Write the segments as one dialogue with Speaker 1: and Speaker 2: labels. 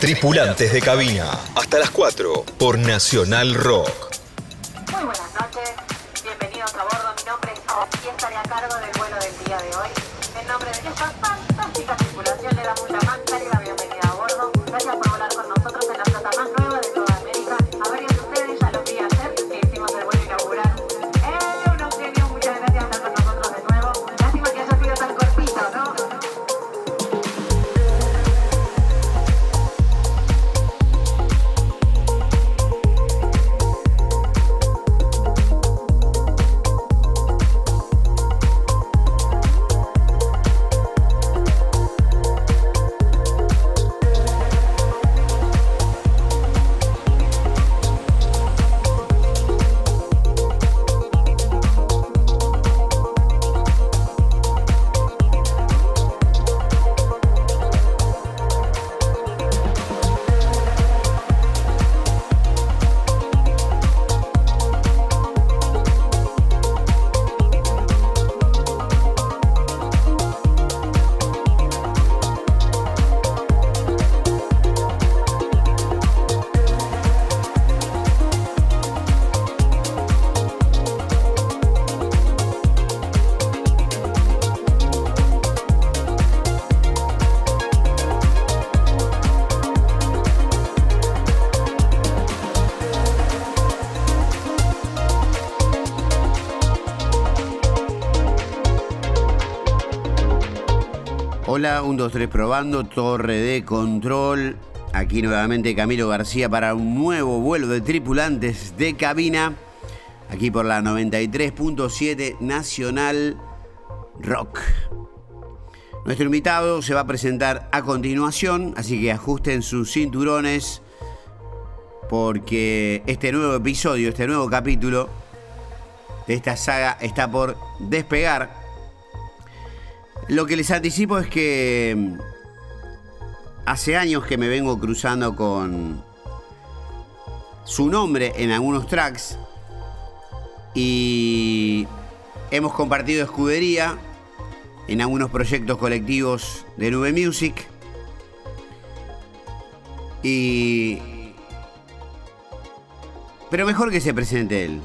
Speaker 1: Tripulantes de cabina, hasta las 4 por Nacional Rock.
Speaker 2: Hola, 1, 2, 3 probando, torre de control. Aquí nuevamente Camilo García para un nuevo vuelo de tripulantes de cabina. Aquí por la 93.7 Nacional Rock. Nuestro invitado se va a presentar a continuación, así que ajusten sus cinturones porque este nuevo episodio, este nuevo capítulo de esta saga está por despegar. Lo que les anticipo es que mm, hace años que me vengo cruzando con su nombre en algunos tracks y hemos compartido escudería en algunos proyectos colectivos de Nube Music y pero mejor que se presente él.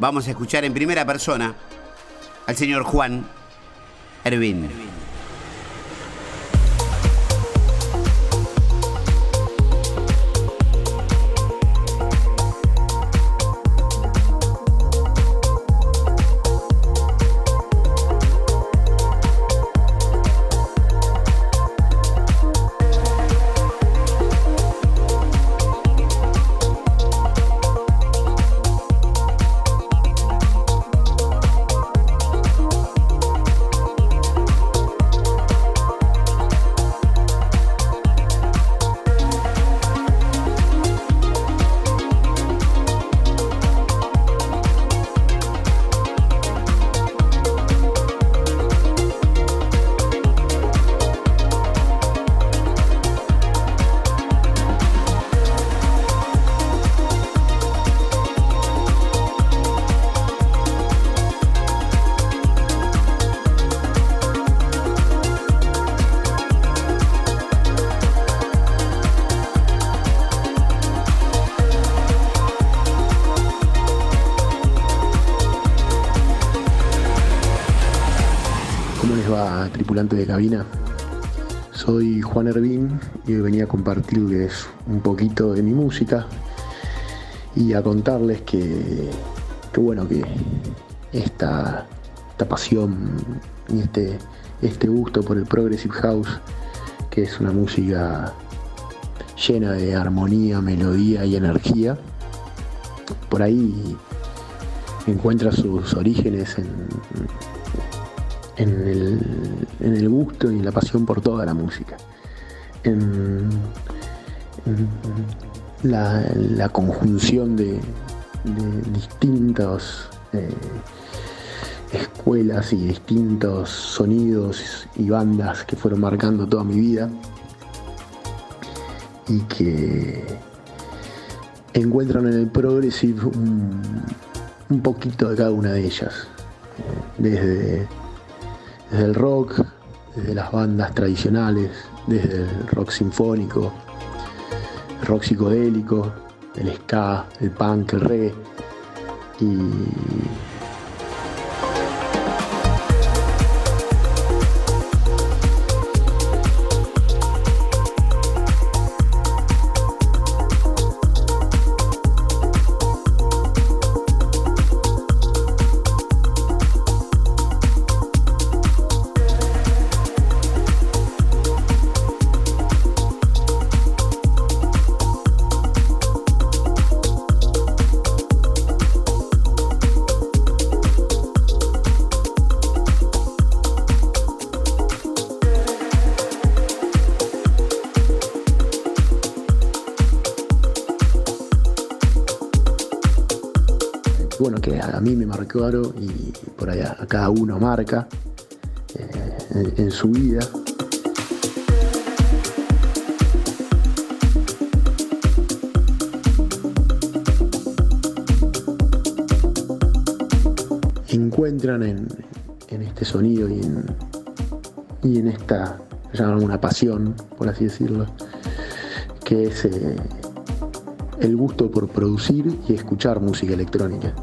Speaker 2: Vamos a escuchar en primera persona al señor Juan
Speaker 3: ඇරවෙන්න. De cabina? Soy Juan Hervín y hoy venía a compartirles un poquito de mi música y a contarles que, que bueno, que esta, esta pasión y este, este gusto por el Progressive House, que es una música llena de armonía, melodía y energía, por ahí encuentra sus orígenes en, en el, gusto y en la pasión por toda la música. En, la, conjunción de, de distintos eh, escuelas y distintos sonidos y bandas que fueron marcando toda mi vida y que encuentran en el progressive un, un poquito de cada una de ellas. Desde desde el rock, desde las bandas tradicionales, desde el rock sinfónico, rock psicodélico, el ska, el punk, el reggae. Y claro, y por allá a cada uno marca eh, en, su vida. encuentran en, este sonido y en, y en esta, llaman una pasión, por así decirlo, que es eh, el gusto por producir y escuchar música electrónica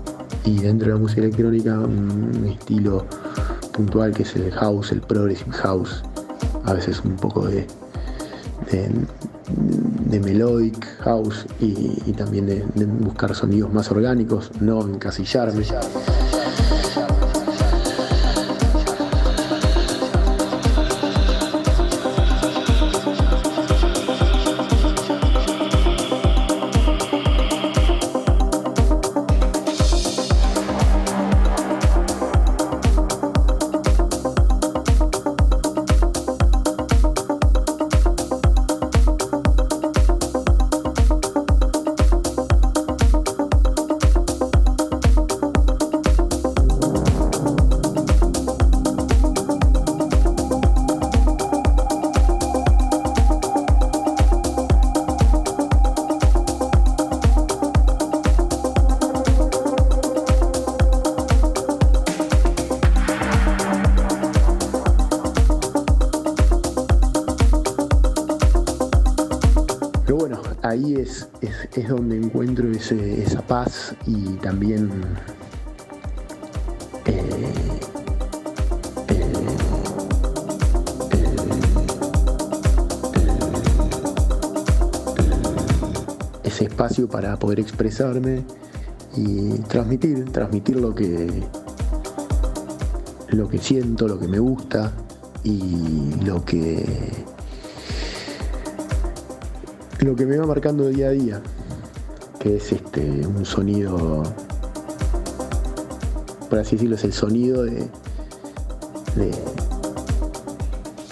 Speaker 3: y dentro de la música electrónica un estilo puntual que es el house, el progressive house, a veces un poco de, de, melodic house y, también de, de, buscar sonidos más orgánicos, no encasillarme. Es, donde encuentro esa paz y también eh, eh, ese espacio para poder expresarme y transmitir, transmitir lo que lo que siento, lo que me gusta y lo que lo que me va marcando día a día, que es este un sonido, por así decirlo, es el sonido de,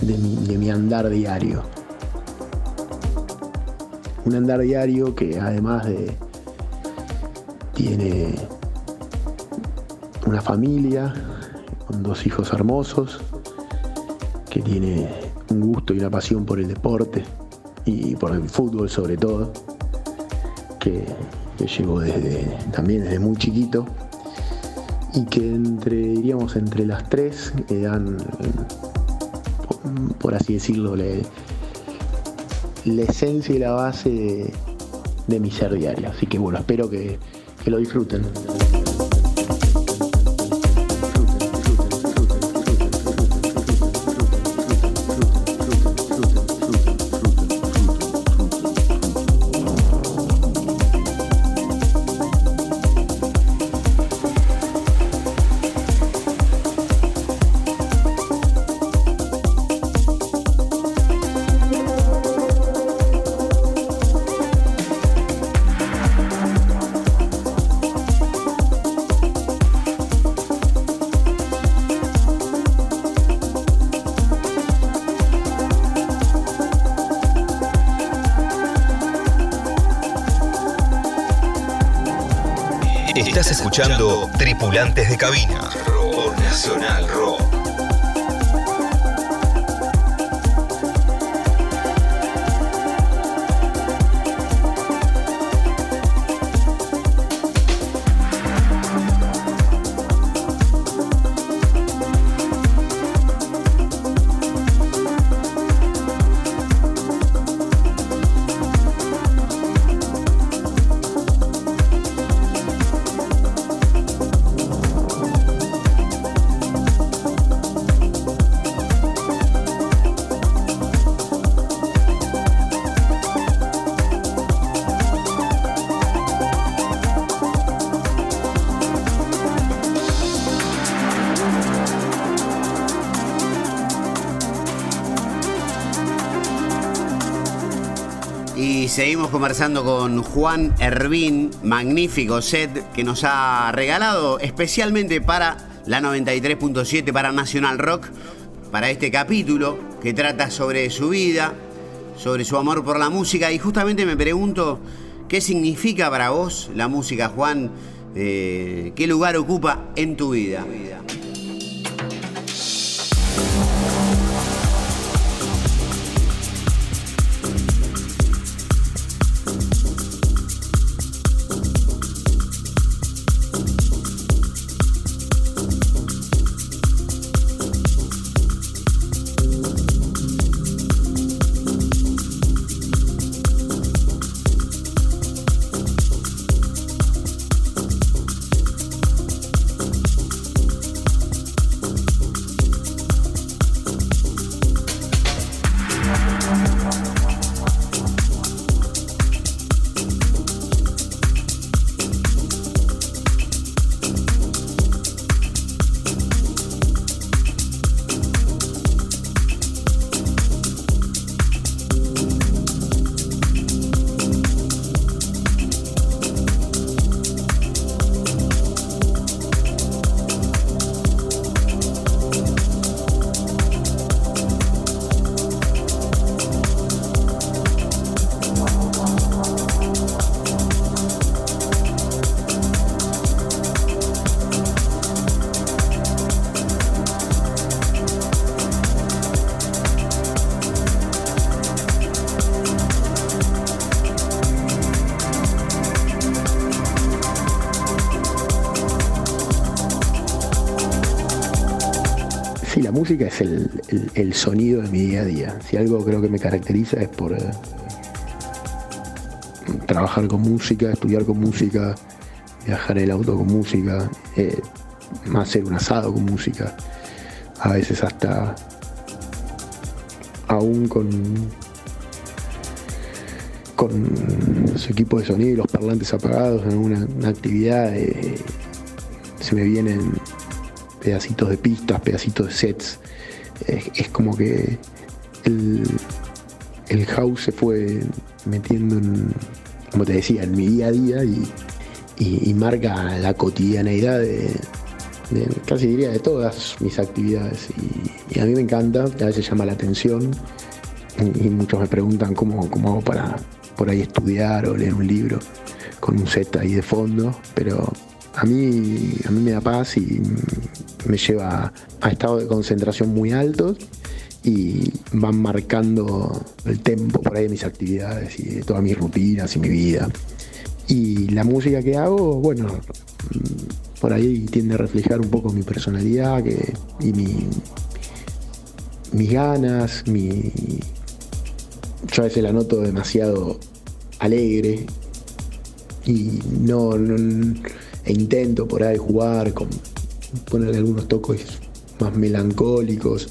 Speaker 3: de, mi, andar diario. Un andar diario que además de tiene una familia con dos hijos hermosos, que tiene un gusto y una pasión por el deporte, y por el fútbol sobre todo, que, llevo desde, también desde muy chiquito y que entre, diríamos, entre las tres dan, por así decirlo, la esencia y la base de, mi ser diario. Así que bueno, espero que lo disfruten.
Speaker 1: Escuchando Tripulantes de Cabina por Nacional Rock.
Speaker 2: Conversando con Juan Hervín, magnífico set que nos ha regalado especialmente para la 93.7 para Nacional Rock, para este capítulo que trata sobre su vida, sobre su amor por la música. Y justamente me pregunto, ¿qué significa para vos la música, Juan? Eh, ¿Qué lugar ocupa en tu vida?
Speaker 3: Música es el, sonido de mi día a día. Si algo creo que me caracteriza es por eh, trabajar con música, estudiar con música, viajar el auto con música, eh, hacer un asado con música, a veces hasta aún con con su equipo de sonido y los parlantes apagados en alguna actividad eh, se me vienen pedacitos de pistas, pedacitos de sets. Es, como que el, house se fue metiendo en, como te decía, en mi día a día y, marca la cotidianeidad de, casi diría, de todas mis actividades. Y, a mí me encanta, a veces llama la atención y, muchos me preguntan cómo, cómo hago para por ahí estudiar o leer un libro con un set ahí de fondo, pero a mí, a mí me da paz y me lleva a estados de concentración muy altos y van marcando el tempo por ahí de mis actividades y de todas mis rutinas y mi vida. Y la música que hago, bueno, por ahí tiende a reflejar un poco mi personalidad y mi, mis ganas, mi... Yo a veces la noto demasiado alegre y no e intento por ahí jugar con ponerle algunos toques más melancólicos.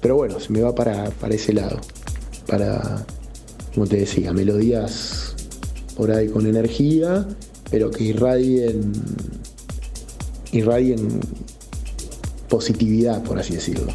Speaker 3: Pero bueno, se me va para, para ese lado. Para, como te decía, melodías por ahí con energía, pero que irradien, irradien positividad, por así decirlo.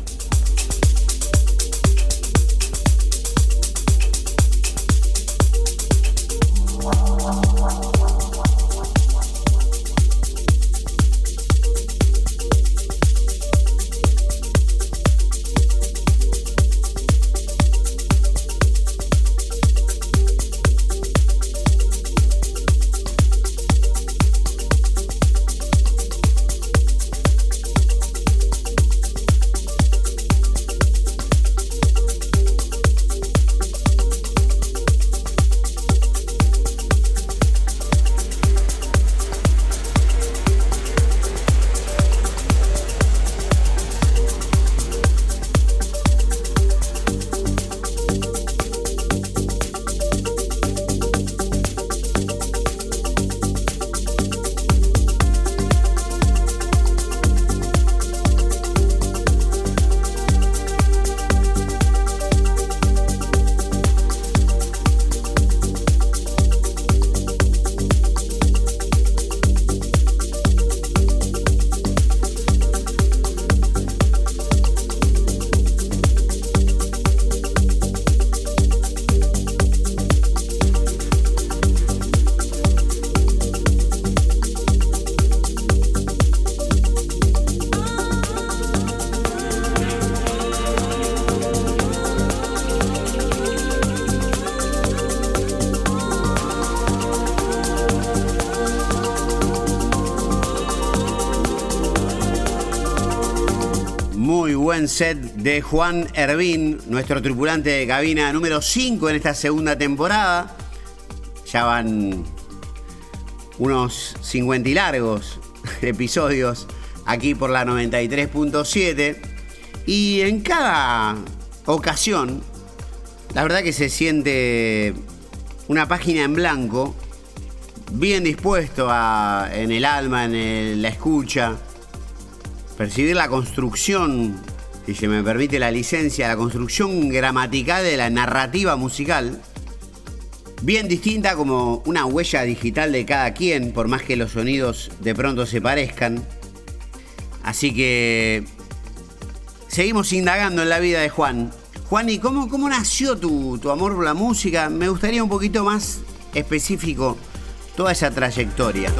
Speaker 2: Set de Juan Hervín, nuestro tripulante de cabina número 5 en esta segunda temporada. Ya van unos 50 y largos episodios aquí por la 93.7. Y en cada ocasión, la verdad que se siente una página en blanco, bien dispuesto en el alma, en la escucha, percibir la construcción, si se me permite la licencia, la construcción gramatical de la narrativa musical, bien distinta como una huella digital de cada quien, por más que los sonidos de pronto se parezcan. Así que seguimos indagando en la vida de Juan. Juan, ¿y cómo, cómo nació tu, tu amor por la música? Me gustaría un poquito más específico toda esa trayectoria.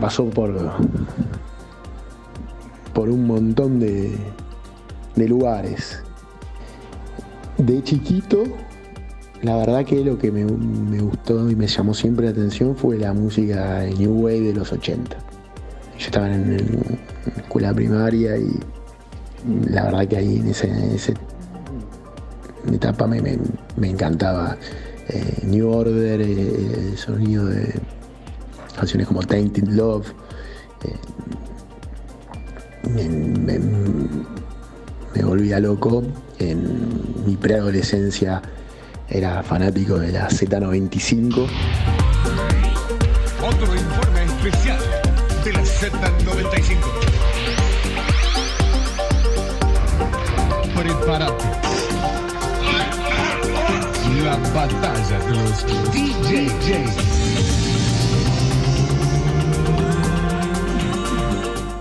Speaker 3: Pasó por, por un montón de, de lugares. De chiquito, la verdad que lo que me, gustó y me llamó siempre la atención fue la música New Wave de los 80. Yo estaba en, la escuela primaria y la verdad que ahí en esa etapa me, encantaba eh, New Order, eh, el sonido de canciones como Tainted Love. Eh, me, volvía loco. En mi preadolescencia era fanático de la Z95.
Speaker 4: Otro informe especial de la Z95. Prepárate. La batalla de los DJs.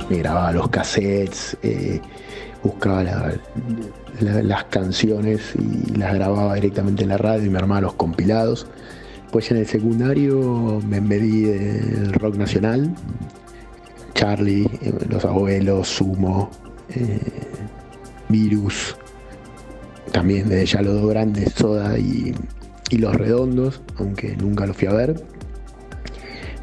Speaker 3: Me grababa los cassettes, eh, buscaba las canciones y las grababa directamente en la radio y me armaba los compilados. Pues en el secundario me medí del rock nacional, Charlie, eh, Los Abuelos, Sumo, eh, Virus, también de Ya los dos grandes, Soda y, y, Los Redondos, aunque nunca los fui a ver.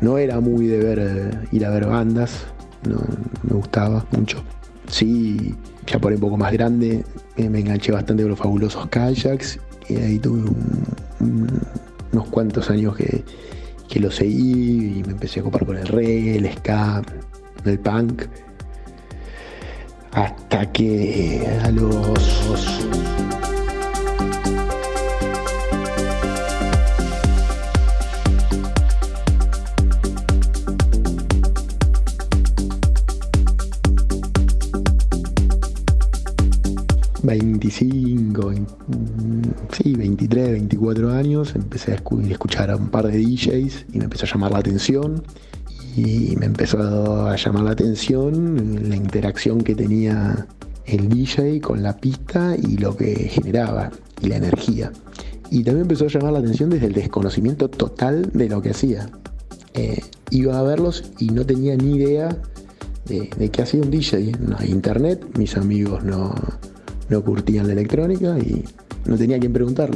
Speaker 3: No era muy de ver, ir a ver bandas, no me gustaba mucho. Sí, ya por un poco más grande, me enganché bastante con los fabulosos kayaks y ahí tuve unos cuantos años que, que lo seguí y me empecé a copar con el reggae, el ska, el punk. Hasta que a los 25, sí, 23, 24 años, empecé a escuchar a un par de DJs y me empezó a llamar la atención. Y me empezó a llamar la atención la interacción que tenía el DJ con la pista y lo que generaba y la energía. Y también empezó a llamar la atención desde el desconocimiento total de lo que hacía. Eh, iba a verlos y no tenía ni idea de, de qué hacía un DJ. No hay internet, mis amigos no,
Speaker 5: no curtían la electrónica y no tenía quien preguntar.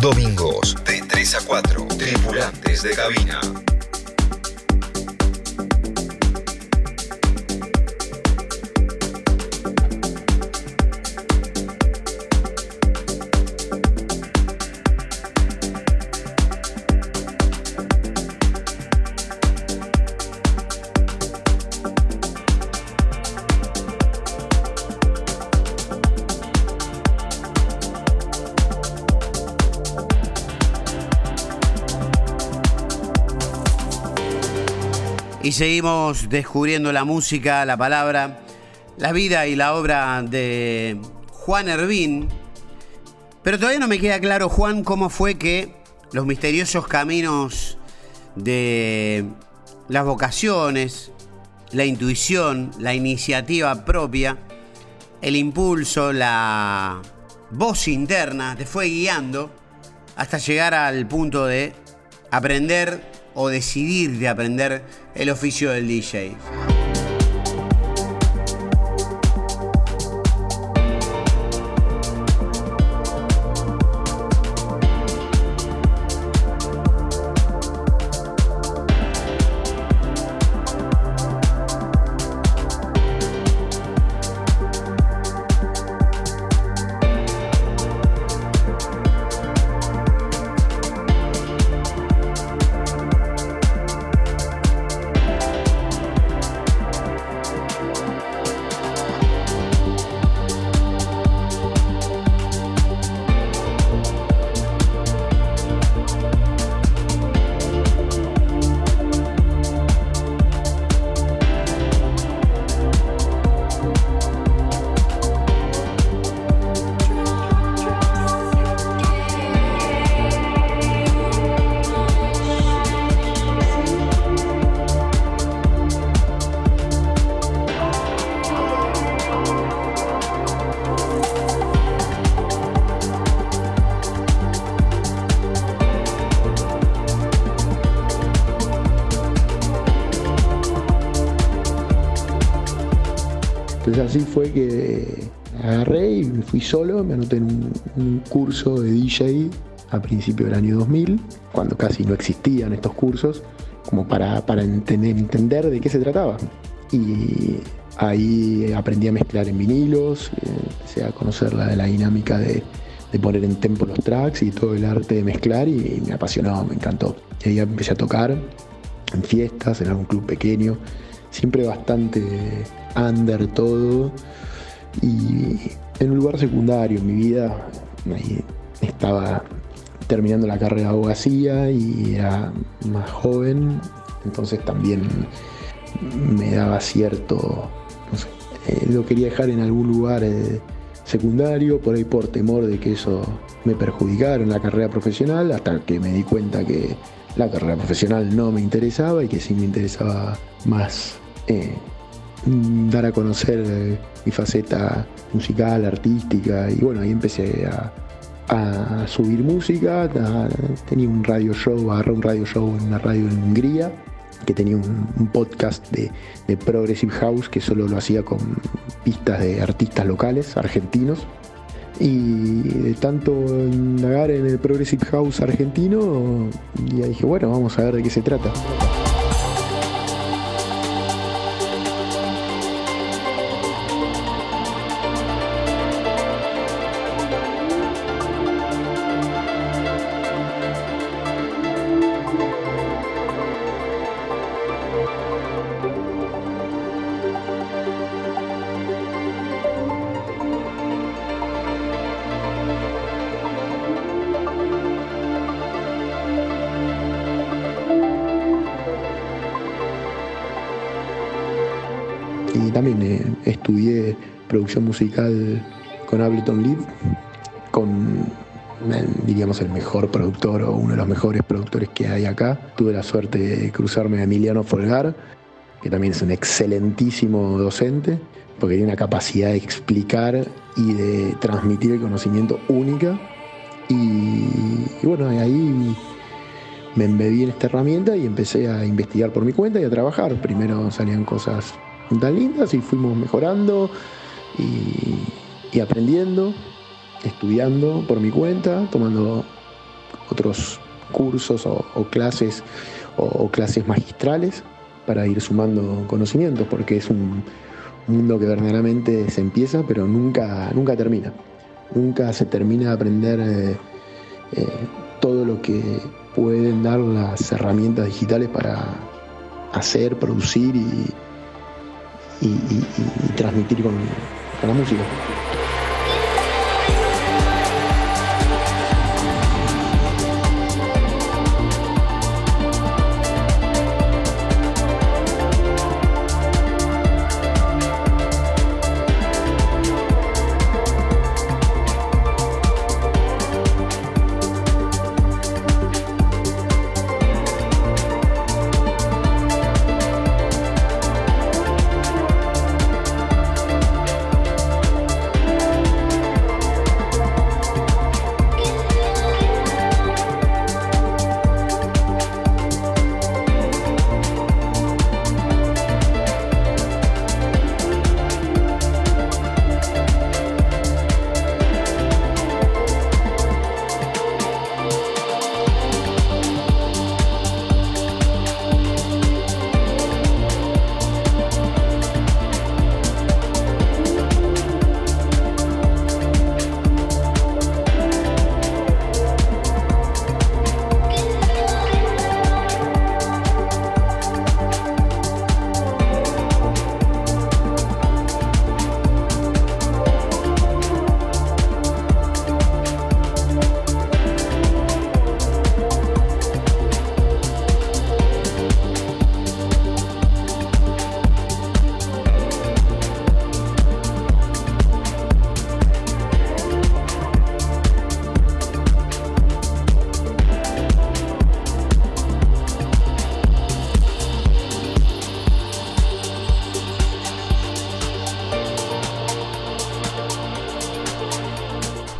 Speaker 6: Domingos 3 a 4. Tripulantes de cabina.
Speaker 3: Seguimos descubriendo la música, la palabra, la vida y la obra de Juan Hervín. Pero todavía no me queda claro, Juan, cómo fue que los misteriosos caminos de las vocaciones, la intuición, la iniciativa propia, el impulso, la voz interna te fue guiando hasta llegar al punto de aprender o decidir de aprender el oficio del DJ. Así fue que agarré y me fui solo, me anoté en un, curso de DJ a principios del año 2000, cuando casi no existían estos cursos, como para, para entender, entender de qué se trataba. Y ahí aprendí a mezclar en vinilos, eh, empecé a conocer la, la dinámica de, de poner en tempo los tracks y todo el arte de mezclar y me apasionó, me encantó. Y ahí empecé a tocar en fiestas, en algún club pequeño, siempre bastante under todo. Y en un lugar secundario en mi vida, estaba terminando la carrera de abogacía y era más joven, entonces también me daba cierto, no sé, eh, lo quería dejar en algún lugar eh, secundario, por ahí por temor de que eso me perjudicara en la carrera profesional, hasta que me di cuenta que la carrera profesional no me interesaba y que sí me interesaba más eh, dar a conocer eh, mi faceta musical, artística, y bueno, ahí empecé a, subir música, tenía un radio show, agarré un radio show en una radio en Hungría, que tenía un, podcast de, de Progressive House que solo lo hacía con pistas de artistas locales, argentinos. Y de tanto indagar en el Progressive House argentino, ya dije, bueno, vamos a ver de qué se trata. Musical con Ableton Live, con diríamos el mejor productor o uno de los mejores productores que hay acá. Tuve la suerte de cruzarme a Emiliano Folgar, que también es un excelentísimo docente, porque tiene una capacidad de explicar y de transmitir el conocimiento única. Y bueno, ahí me embebí en esta herramienta y empecé a investigar por mi cuenta y a trabajar. Primero salían cosas tan lindas y fuimos mejorando y, aprendiendo, estudiando por mi cuenta, tomando otros cursos o, clases o, clases magistrales para ir sumando conocimientos, porque es un mundo que verdaderamente se empieza, pero nunca, nunca termina. Nunca se termina de aprender eh, eh, todo lo que pueden dar las herramientas digitales para hacer, producir y, transmitir con la música.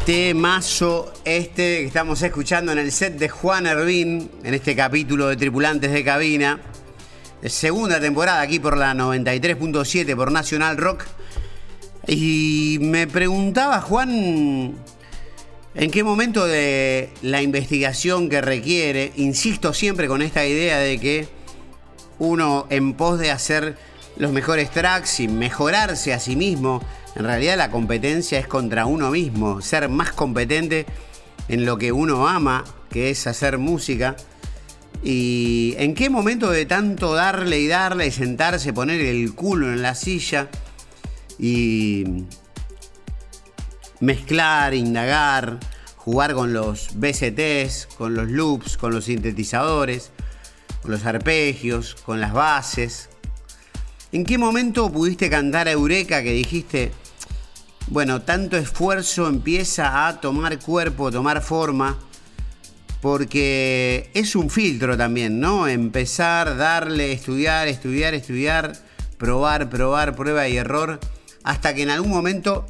Speaker 2: Temazo este que estamos escuchando en el set de Juan Ervin, en este capítulo de Tripulantes de Cabina. Segunda temporada aquí por la 93.7 por Nacional Rock. Y me preguntaba Juan, ¿en qué momento de la investigación que requiere, insisto siempre con esta idea de que uno en pos de hacer los mejores tracks y mejorarse a sí mismo, en realidad la competencia es contra uno mismo, ser más competente en lo que uno ama, que es hacer música. ¿Y en qué momento de tanto darle y darle y sentarse, poner el culo en la silla y mezclar, indagar, jugar con los BCTs, con los loops, con los sintetizadores, con los arpegios, con las bases? ¿En qué momento pudiste cantar a Eureka que dijiste, bueno, tanto esfuerzo empieza a tomar cuerpo, tomar forma, porque es un filtro también, ¿no? Empezar, darle, estudiar, estudiar, estudiar, probar, probar, prueba y error, hasta que en algún momento,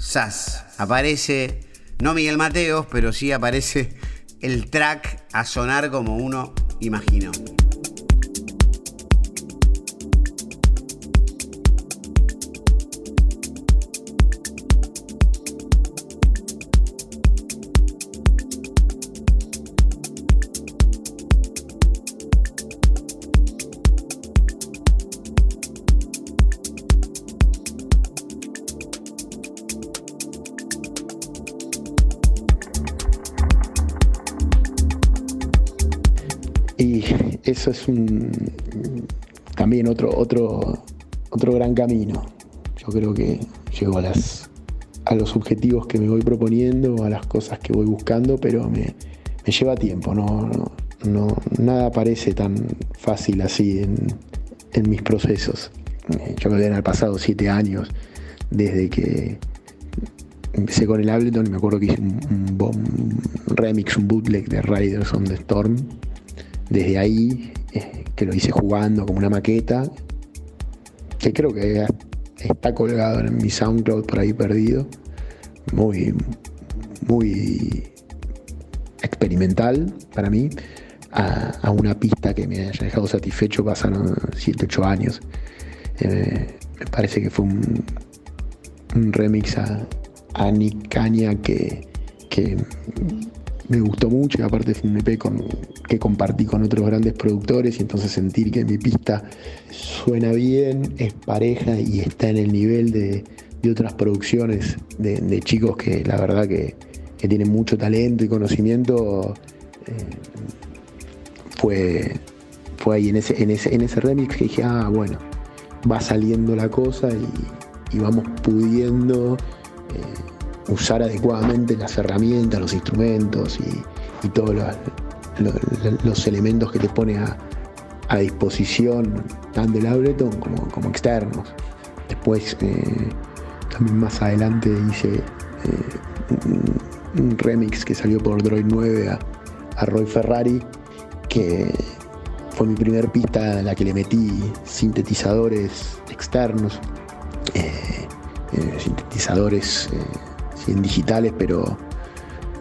Speaker 2: ¡zas! Aparece, no Miguel Mateos, pero sí aparece el track a sonar como uno imaginó.
Speaker 3: Eso es también otro, otro, otro gran camino. Yo creo que llego a, las, a los objetivos que me voy proponiendo, a las cosas que voy buscando, pero me, lleva tiempo, no, no, nada parece tan fácil así en, mis procesos. Yo creo que en el pasado siete años, desde que empecé con el Ableton y me acuerdo que hice un, un, remix, un bootleg de Riders on the Storm. Desde ahí, eh, que lo hice jugando como una maqueta, que creo que está colgado en mi SoundCloud por ahí perdido. Muy, muy experimental para mí. A, una pista que me haya dejado satisfecho pasaron 7, 8 años. Eh, me parece que fue un, un remix a, a Nick que, que me gustó mucho y aparte fue un EP que compartí con otros grandes productores y entonces sentir que mi pista suena bien, es pareja y está en el nivel de, otras producciones de, chicos que la verdad que, tienen mucho talento y conocimiento, eh, fue, fue ahí en ese, en, ese, en ese remix que dije, ah, bueno, va saliendo la cosa y, vamos pudiendo... Eh, usar adecuadamente las herramientas, los instrumentos y, todos los, elementos que te pone a, disposición, tanto el Ableton como, externos. Después, eh, también más adelante hice eh, un, remix que salió por Droid 9 a, Roy Ferrari, que fue mi primer pista en la que le metí sintetizadores externos, eh, sintetizadores en digitales, pero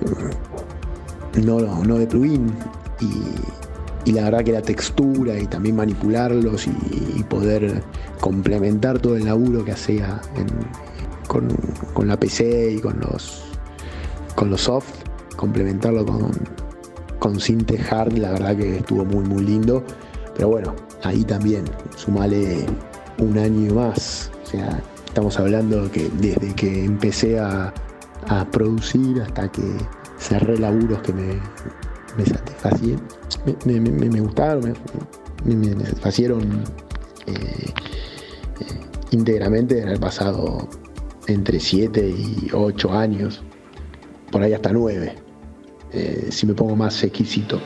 Speaker 3: eh, no, no de plugin. Y, la verdad que la textura y también manipularlos y, poder complementar todo el laburo que hacía con, la PC y con los, con los soft, complementarlo con, con Sinte Hard, la verdad que estuvo muy muy lindo. Pero bueno, ahí también sumale un año más. O sea, estamos hablando que desde que empecé a, a producir hasta que cerré laburos que me, me satisfacían, me, gustaron, me, satisfacieron eh, eh, íntegramente en el pasado entre 7 y 8 años, por ahí hasta 9, eh, si me pongo más exquisito.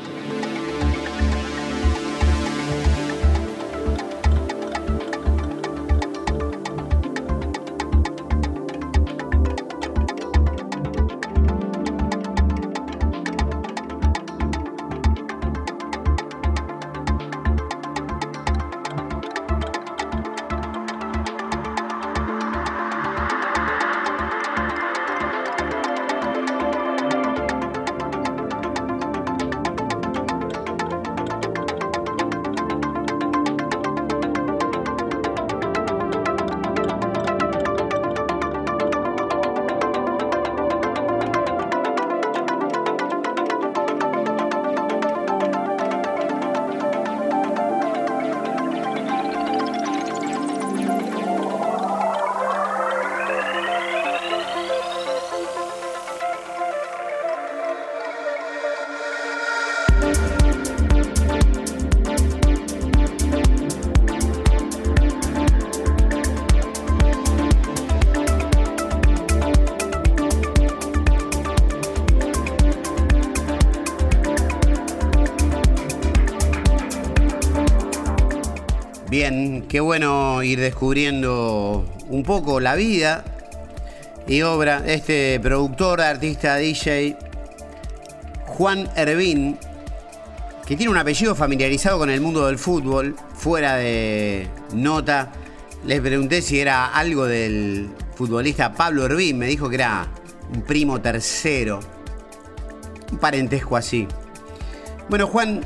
Speaker 2: Qué bueno ir descubriendo un poco la vida y obra de este productor, artista, DJ, Juan Hervín, que tiene un apellido familiarizado con el mundo del fútbol, fuera de nota. Les pregunté si era algo del futbolista Pablo Hervín, me dijo que era un primo tercero, un parentesco así. Bueno, Juan,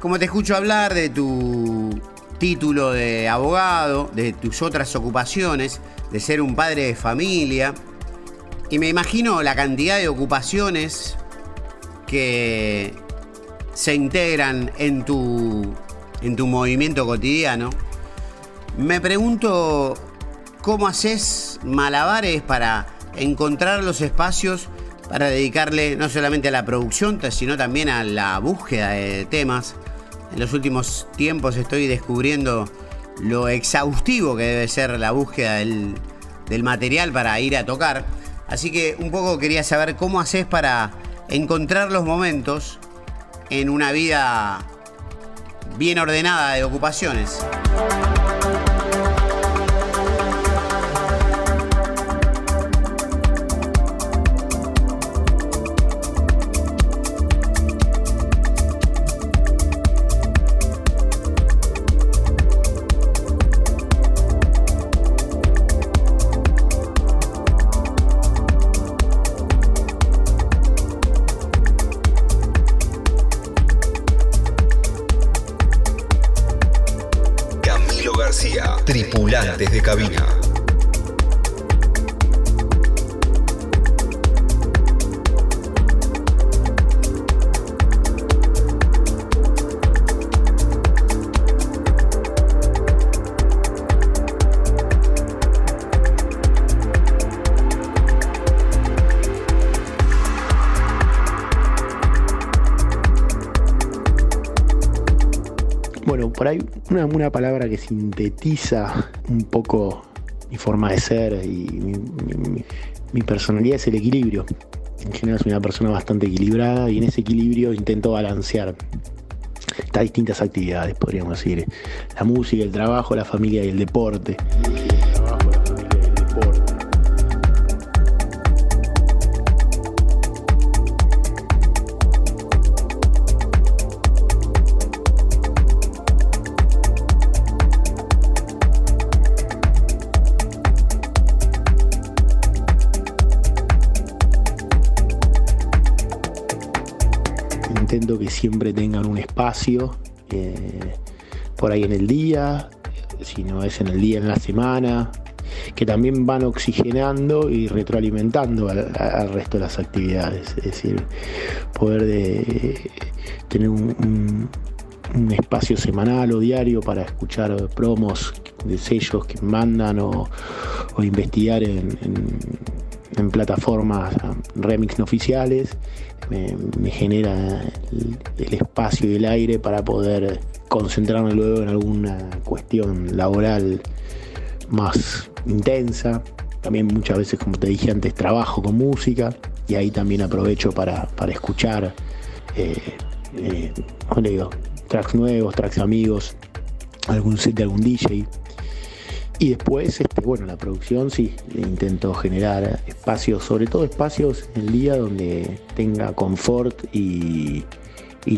Speaker 2: como te escucho hablar de tu título de abogado, de tus otras ocupaciones, de ser un padre de familia. Y me imagino la cantidad de ocupaciones que se integran en tu, en tu movimiento cotidiano. Me pregunto cómo haces malabares para encontrar los espacios para dedicarle no solamente a la producción, sino también a la búsqueda de temas en los últimos tiempos estoy descubriendo lo exhaustivo que debe ser la búsqueda del, material para ir a tocar. Así que un poco quería saber cómo haces para encontrar los momentos en una vida bien ordenada de ocupaciones.
Speaker 1: Cabina.
Speaker 3: Una, una palabra que sintetiza un poco mi forma de ser y mi, mi- personalidad es el equilibrio. En general soy una persona bastante equilibrada y en ese equilibrio intento balancear estas distintas actividades, podríamos decir. La música, el trabajo, la familia y el deporte. Que siempre tengan un espacio eh, por ahí en el día, si no es en el día, en la semana, que también van oxigenando y retroalimentando al, resto de las actividades. Es decir, poder de, tener un, espacio semanal o diario para escuchar promos de sellos que mandan o, investigar en- en plataformas remix no oficiales me, genera el, espacio y el aire para poder concentrarme luego en alguna cuestión laboral más intensa. También muchas veces, como te dije antes, trabajo con música y ahí también aprovecho para, para escuchar, eh, eh, ¿cómo le digo? tracks nuevos, tracks amigos, algún set de algún DJ. Y después, este, bueno, la producción sí, intento generar espacios, sobre todo espacios en el día donde tenga confort y,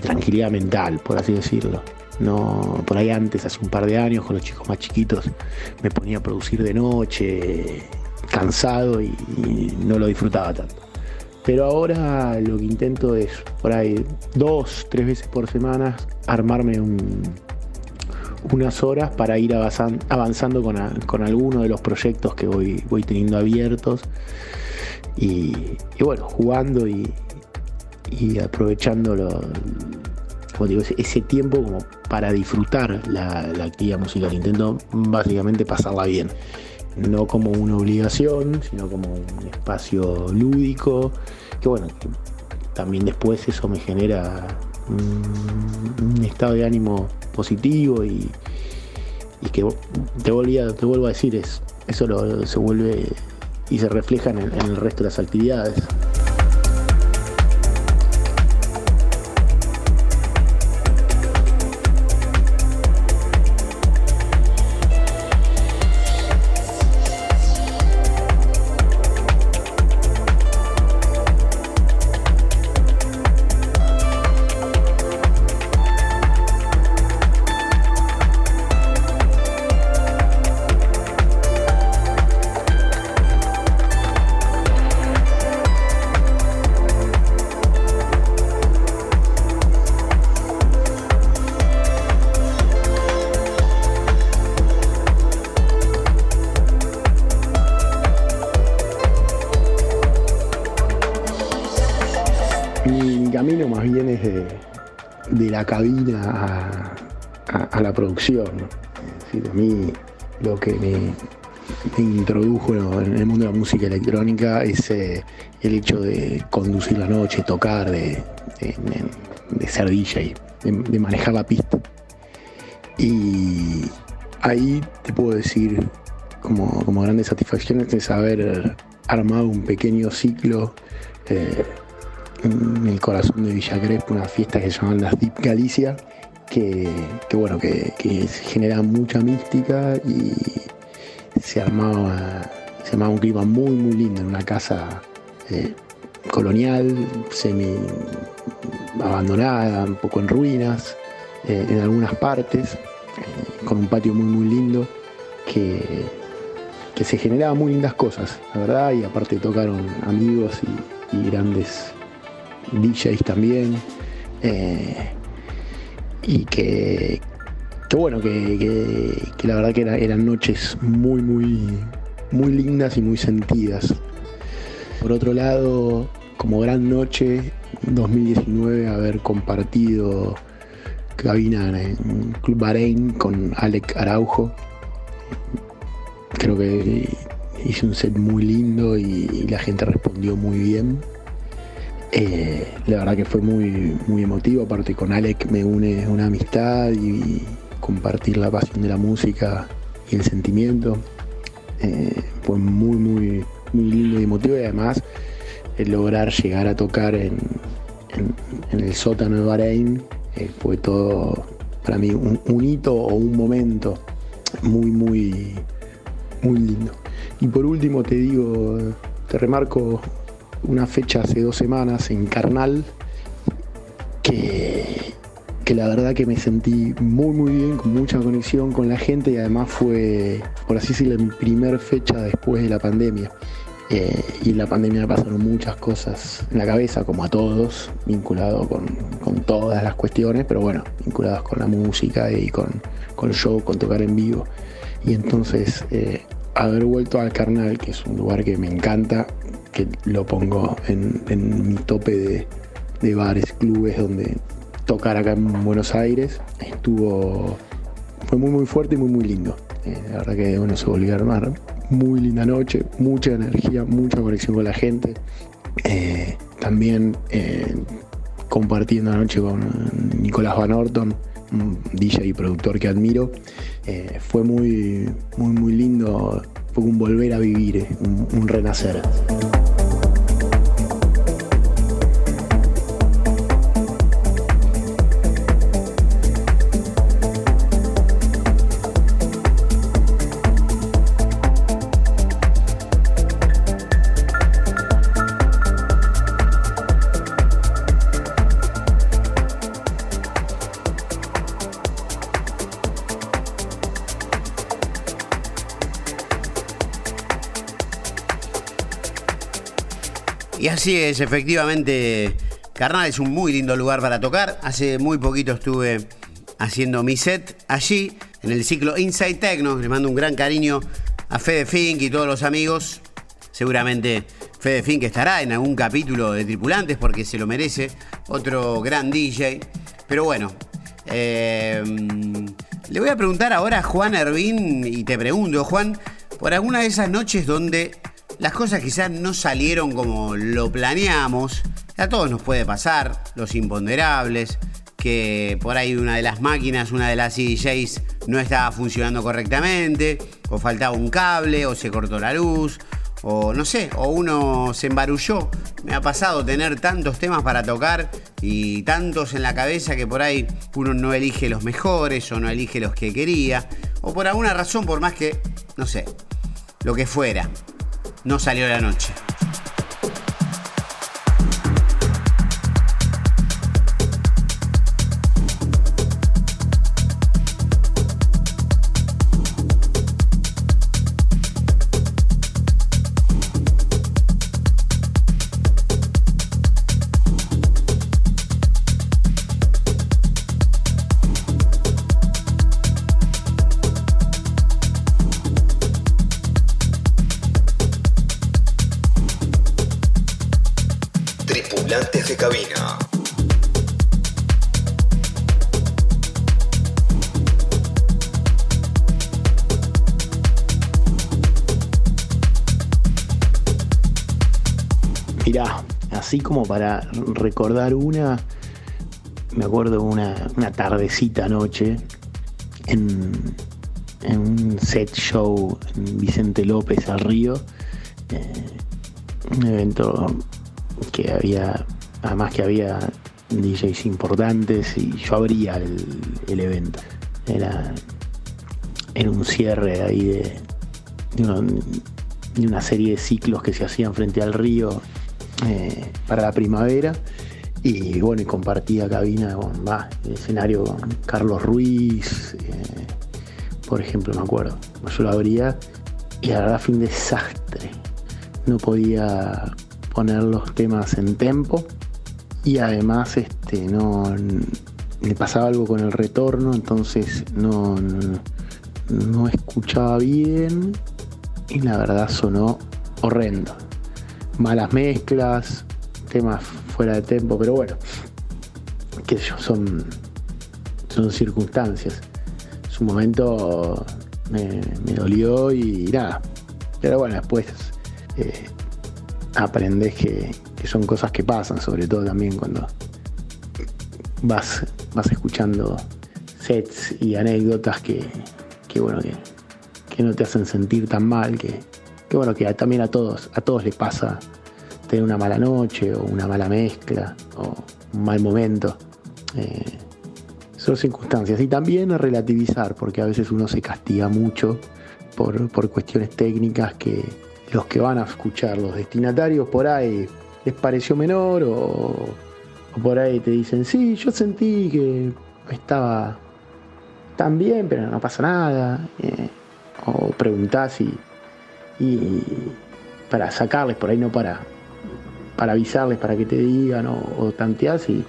Speaker 3: tranquilidad mental, por así decirlo. No, por ahí antes, hace un par de años, con los chicos más chiquitos, me ponía a producir de noche, cansado y, y no lo disfrutaba tanto. Pero ahora lo que intento es, por ahí, dos, tres veces por semana, armarme un, unas horas para ir avanzan- avanzando con, a- alguno de los proyectos que voy, voy teniendo abiertos y, y bueno, jugando y, y aprovechando lo- como digo, ese, tiempo como para disfrutar la, actividad musical. Intento básicamente pasarla bien, no como una obligación, sino como un espacio lúdico, que bueno, también después eso me genera un estado de ánimo positivo y, y que te, volvía, te vuelvo a decir, es, eso lo- se vuelve y se refleja en el, en el resto de las actividades. A mí lo que me, introdujo en el mundo de la música electrónica es eh, el hecho de conducir la noche, tocar, de, de- de- de ser DJ, de, de manejar la pista. Y ahí te puedo decir como, como grandes satisfacciones es haber armado un pequeño ciclo eh, en el corazón de Villa Crespo, una fiesta que se llaman las Deep Galicia, que, bueno, que, que genera mucha mística y se armaba, se armaba un clima muy muy lindo en una casa eh, colonial, semi abandonada, un poco en ruinas, eh, en algunas partes, eh, con un patio muy muy lindo que, que se generaban muy lindas cosas, la verdad, y aparte tocaron amigos y, grandes DJs también, y que, que bueno, que, la verdad que eran noches muy, muy, muy lindas y muy sentidas. Por otro lado, como gran noche, 2019, haber compartido cabina en Club Bahrein con Alec Araujo. Creo que hice un set muy lindo y, la gente respondió muy bien. Eh, la verdad que fue muy, muy emotivo, aparte con Alec me une una amistad y compartir la pasión de la música y el sentimiento. Eh, fue muy, muy, muy lindo y emotivo y además el lograr llegar a tocar en, el sótano de Bahrein eh, fue todo para mí un, un, hito o un momento muy, muy, muy lindo. Y por último te digo, te remarco una fecha hace dos semanas en Carnal que que la verdad que me sentí muy muy bien, con mucha conexión con la gente y además fue, por así decirlo, mi primer fecha después de la pandemia. Eh, y en la pandemia me pasaron muchas cosas en la cabeza, como a todos, vinculado con, todas las cuestiones, pero bueno, vinculadas con la música y con, con el show, con tocar en vivo. Y entonces eh, haber vuelto al Carnal, que es un lugar que me encanta, que lo pongo en, mi tope de, de bares, clubes donde tocar acá en Buenos Aires. Estuvo. Fue muy, muy fuerte y muy, muy lindo. Eh, la verdad que bueno, se volvió a armar. Muy linda noche, mucha energía, mucha conexión con la gente. Eh, también eh, compartiendo la noche con Nicolás Van Orton, un DJ y productor que admiro. fue muy, muy, muy lindo. Fue un volver a vivir, un renacer.
Speaker 2: Así es, efectivamente, Carnal es un muy lindo lugar para tocar. Hace muy poquito estuve haciendo mi set allí, en el ciclo Inside Techno. Le mando un gran cariño a Fede Fink y todos los amigos. Seguramente Fede Fink estará en algún capítulo de Tripulantes porque se lo merece. Otro gran DJ. Pero bueno, eh, le voy a preguntar ahora a Juan Ervin y te pregunto, Juan, por alguna de esas noches donde las cosas quizás no salieron como lo planeamos. A todos nos puede pasar, los imponderables, que por ahí una de las máquinas, una de las CDJs no estaba funcionando correctamente, o faltaba un cable, o se cortó la luz, o no sé, o uno se embarulló. Me ha pasado tener tantos temas para tocar y tantos en la cabeza que por ahí uno no elige los mejores o no elige los que quería, o por alguna razón, por más que, no sé, lo que fuera no salió la noche. Para recordar una, me acuerdo una, una tardecita noche en, un set show en Vicente López al Río, eh, un evento que había, además que había DJs importantes y yo abría el, evento. Era, era un cierre ahí de, de una serie de ciclos que se hacían frente al río eh, para la primavera. Y bueno, y compartía cabina con más el escenario con Carlos Ruiz, eh, por ejemplo, me acuerdo. Yo lo abría y la verdad fue un desastre. No podía poner los temas en tempo y además este, no,
Speaker 3: me pasaba algo con el retorno, entonces no, no, escuchaba bien y la verdad sonó horrendo. Malas mezclas, temas fuera de tempo, pero bueno, yo, son, son circunstancias. En su momento me, dolió y nada. Pero bueno, después eh, aprendes que, que son cosas que pasan, sobre todo también cuando vas, vas escuchando sets y anécdotas que, bueno, que, no te hacen sentir tan mal, que, bueno, que también a todos, a todos les pasa tener una mala noche o una mala mezcla o un mal momento. Eh, son circunstancias. Y también relativizar, porque a veces uno se castiga mucho por, por cuestiones técnicas que los que van a escuchar, los destinatarios por ahí, les pareció menor o por ahí te dicen, sí, yo sentí que estaba tan bien, pero no pasa nada. Eh, o preguntás y, y, para sacarles, por ahí no para, para avisarles, para que te digan, o, o tanteás y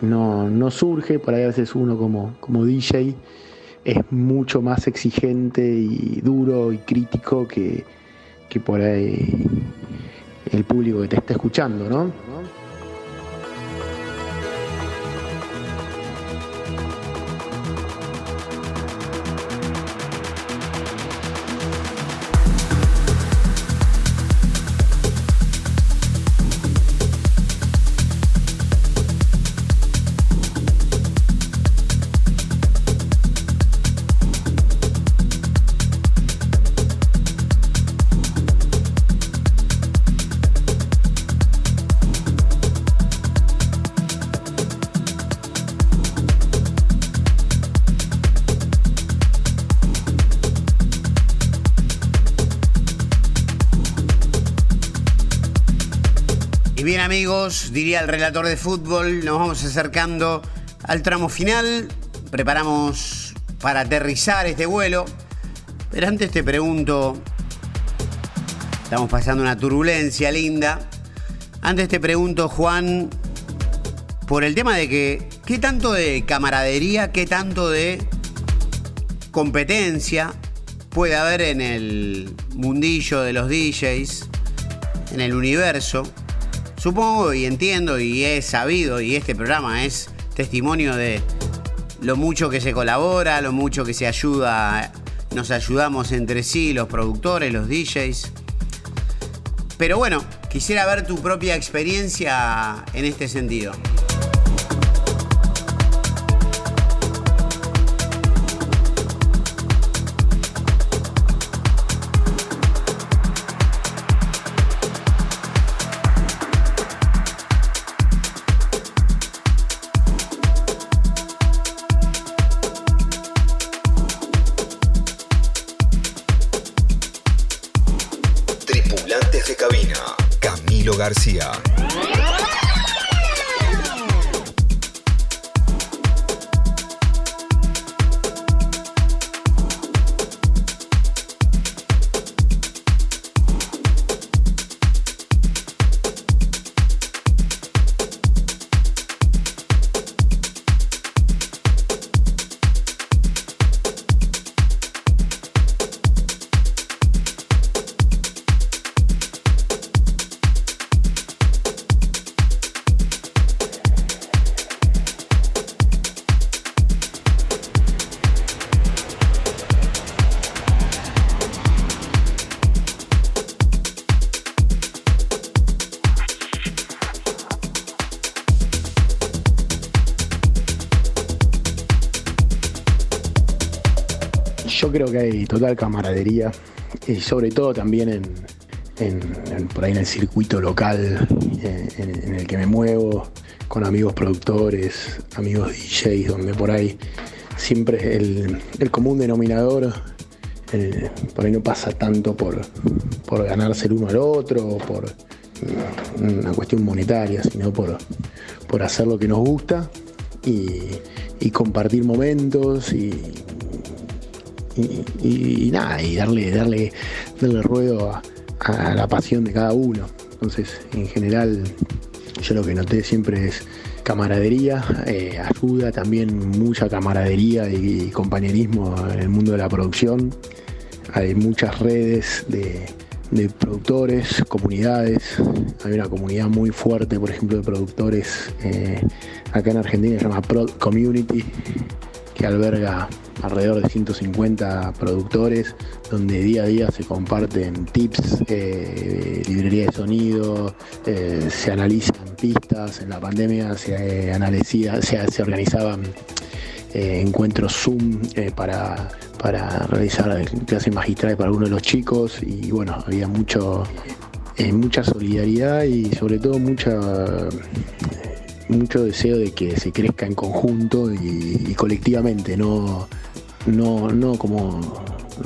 Speaker 3: no, no surge, por ahí a veces uno como, como DJ es mucho más exigente y duro y crítico que, que por ahí el público que te está escuchando, ¿no?
Speaker 2: Amigos, diría el relator de fútbol, nos vamos acercando al tramo final, preparamos para aterrizar este vuelo, pero antes te pregunto, estamos pasando una turbulencia linda, antes te pregunto Juan, por el tema de que, ¿qué tanto de camaradería, qué tanto de competencia puede haber en el mundillo de los DJs, en el universo? Supongo y entiendo y he sabido y este programa es testimonio de lo mucho que se colabora, lo mucho que se ayuda, nos ayudamos entre sí, los productores, los DJs. Pero bueno, quisiera ver tu propia experiencia en este sentido.
Speaker 1: Total camaradería y sobre todo también en, por ahí en el circuito local eh, en, el que me muevo con amigos productores, amigos DJs, donde por ahí siempre el, el común denominador eh, por ahí no pasa tanto por, por ganarse el uno al otro por una cuestión monetaria, sino por, por hacer lo que nos gusta y, y compartir momentos y, y, nada, y darle, darle, darle ruedo a, la pasión de cada uno. Entonces, en general, yo lo que noté siempre es
Speaker 3: camaradería, eh, ayuda también mucha camaradería y, compañerismo en el mundo de la producción. Hay muchas redes de, productores, comunidades. Hay una comunidad muy fuerte, por ejemplo, de productores eh, acá en Argentina, se llama Prod Community, que alberga alrededor de 150 productores, donde día a día se comparten tips, eh, librería de sonido, eh, se analizan pistas, en la pandemia se, analizía, se, organizaban eh, encuentros Zoom para, para realizar clases magistrales para algunos de los chicos. Y bueno, había mucho, mucha solidaridad y sobre todo mucha mucho deseo de que se crezca en conjunto y, colectivamente, no, no, no, como,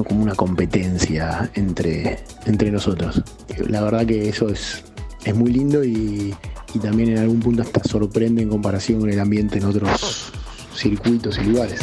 Speaker 3: como una competencia entre, entre nosotros. La verdad que eso es, es muy lindo y, y también en algún punto hasta sorprende en comparación con el ambiente en otros circuitos y lugares.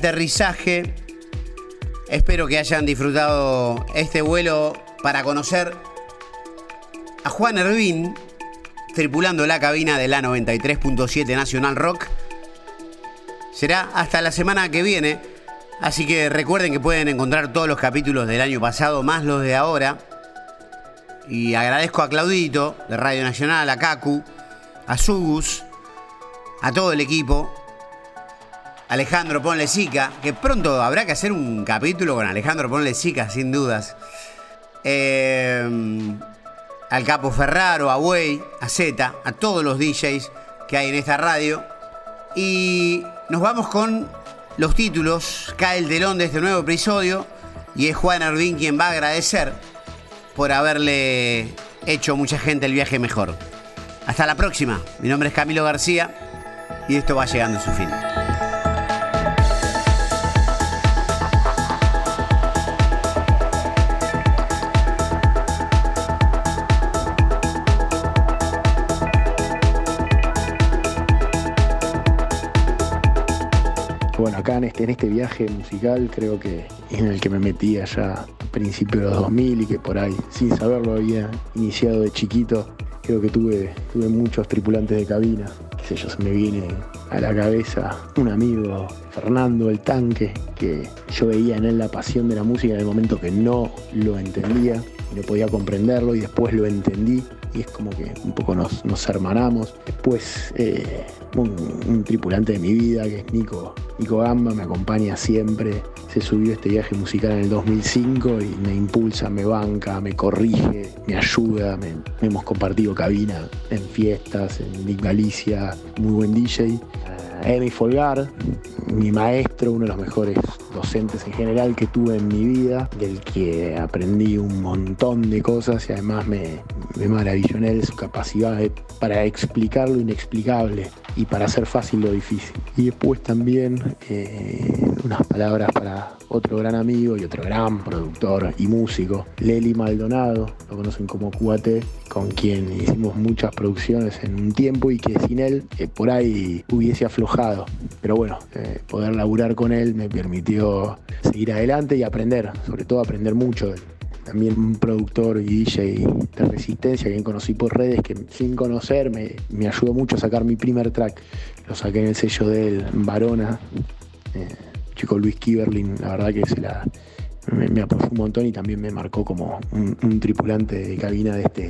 Speaker 2: Aterrizaje. Espero que hayan disfrutado este vuelo para conocer a Juan Ervin tripulando la cabina de la 93.7 Nacional Rock. Será hasta la semana que viene, así que recuerden que pueden encontrar todos los capítulos del año pasado, más los de ahora. Y agradezco a Claudito de Radio Nacional, a Kaku, a Sugus, a todo el equipo Alejandro Ponle Sica, que pronto habrá que hacer un capítulo con Alejandro Ponle Sica, sin dudas. Eh, al Capo Ferraro, a Way, a Z, a todos los DJs que hay en esta radio. Y nos vamos con los títulos. Cae el telón de este nuevo episodio. Y es Juan Arvin quien va a agradecer por haberle hecho mucha gente el viaje mejor. Hasta la próxima. Mi nombre es Camilo García y esto va llegando a su fin.
Speaker 3: Acá en este, en este viaje musical creo que en el que me metí allá a principios de los 2000 y que por ahí, sin saberlo, había iniciado de chiquito. Creo que tuve, tuve muchos tripulantes de cabina. Qué sé me viene a la cabeza un amigo, Fernando el Tanque, que yo veía en él la pasión de la música en el momento que no lo entendía no podía comprenderlo y después lo entendí y es como que un poco nos, nos hermanamos. Después eh, un, tripulante de mi vida que es Nico, Nico Gamba, me acompaña siempre. Se subió este viaje musical en el 2005 y me impulsa, me banca, me corrige, me ayuda. hemos compartido cabina en fiestas, en Galicia, muy buen DJ. Emi Folgar, mi maestro, uno de los mejores docentes en general que tuve en mi vida, del que aprendí un montón de cosas y además me, me maravilló en él su capacidad para explicar lo inexplicable y para hacer fácil lo difícil. Y después también eh, unas palabras para otro gran amigo y otro gran productor y músico, Leli Maldonado, lo conocen como QAT, con quien hicimos muchas producciones en un tiempo y que sin él eh, por ahí hubiese aflojado. Pero bueno, eh, poder laburar con él me permitió seguir adelante y aprender, sobre todo aprender mucho también un productor y DJ de resistencia que conocí por redes que sin conocerme me ayudó mucho a sacar mi primer track. Lo saqué en el sello de él, Varona. Eh, chico Luis Kiberlin, la verdad que se la, me, me un montón y también me marcó como un, tripulante de cabina de este,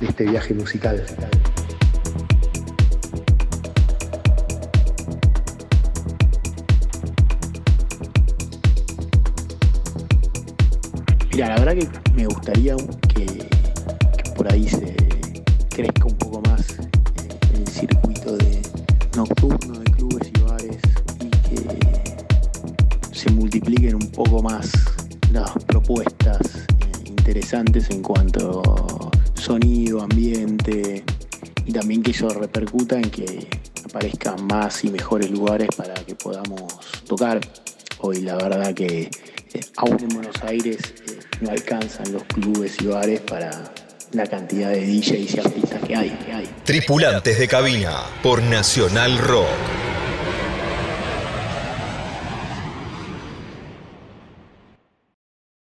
Speaker 3: de este viaje musical. Mira, la verdad que me gustaría que, por ahí se crezca un poco más eh, el circuito de nocturno de clubes y bares y que se multipliquen un poco más las propuestas eh, interesantes en cuanto a sonido, ambiente y también que eso repercuta en que aparezcan más y mejores lugares para que podamos tocar. Hoy la verdad que eh, aún en Buenos Aires no alcanzan los clubes y bares para la cantidad de DJs y artistas que hay, que hay.
Speaker 6: Tripulantes de cabina por Nacional Rock.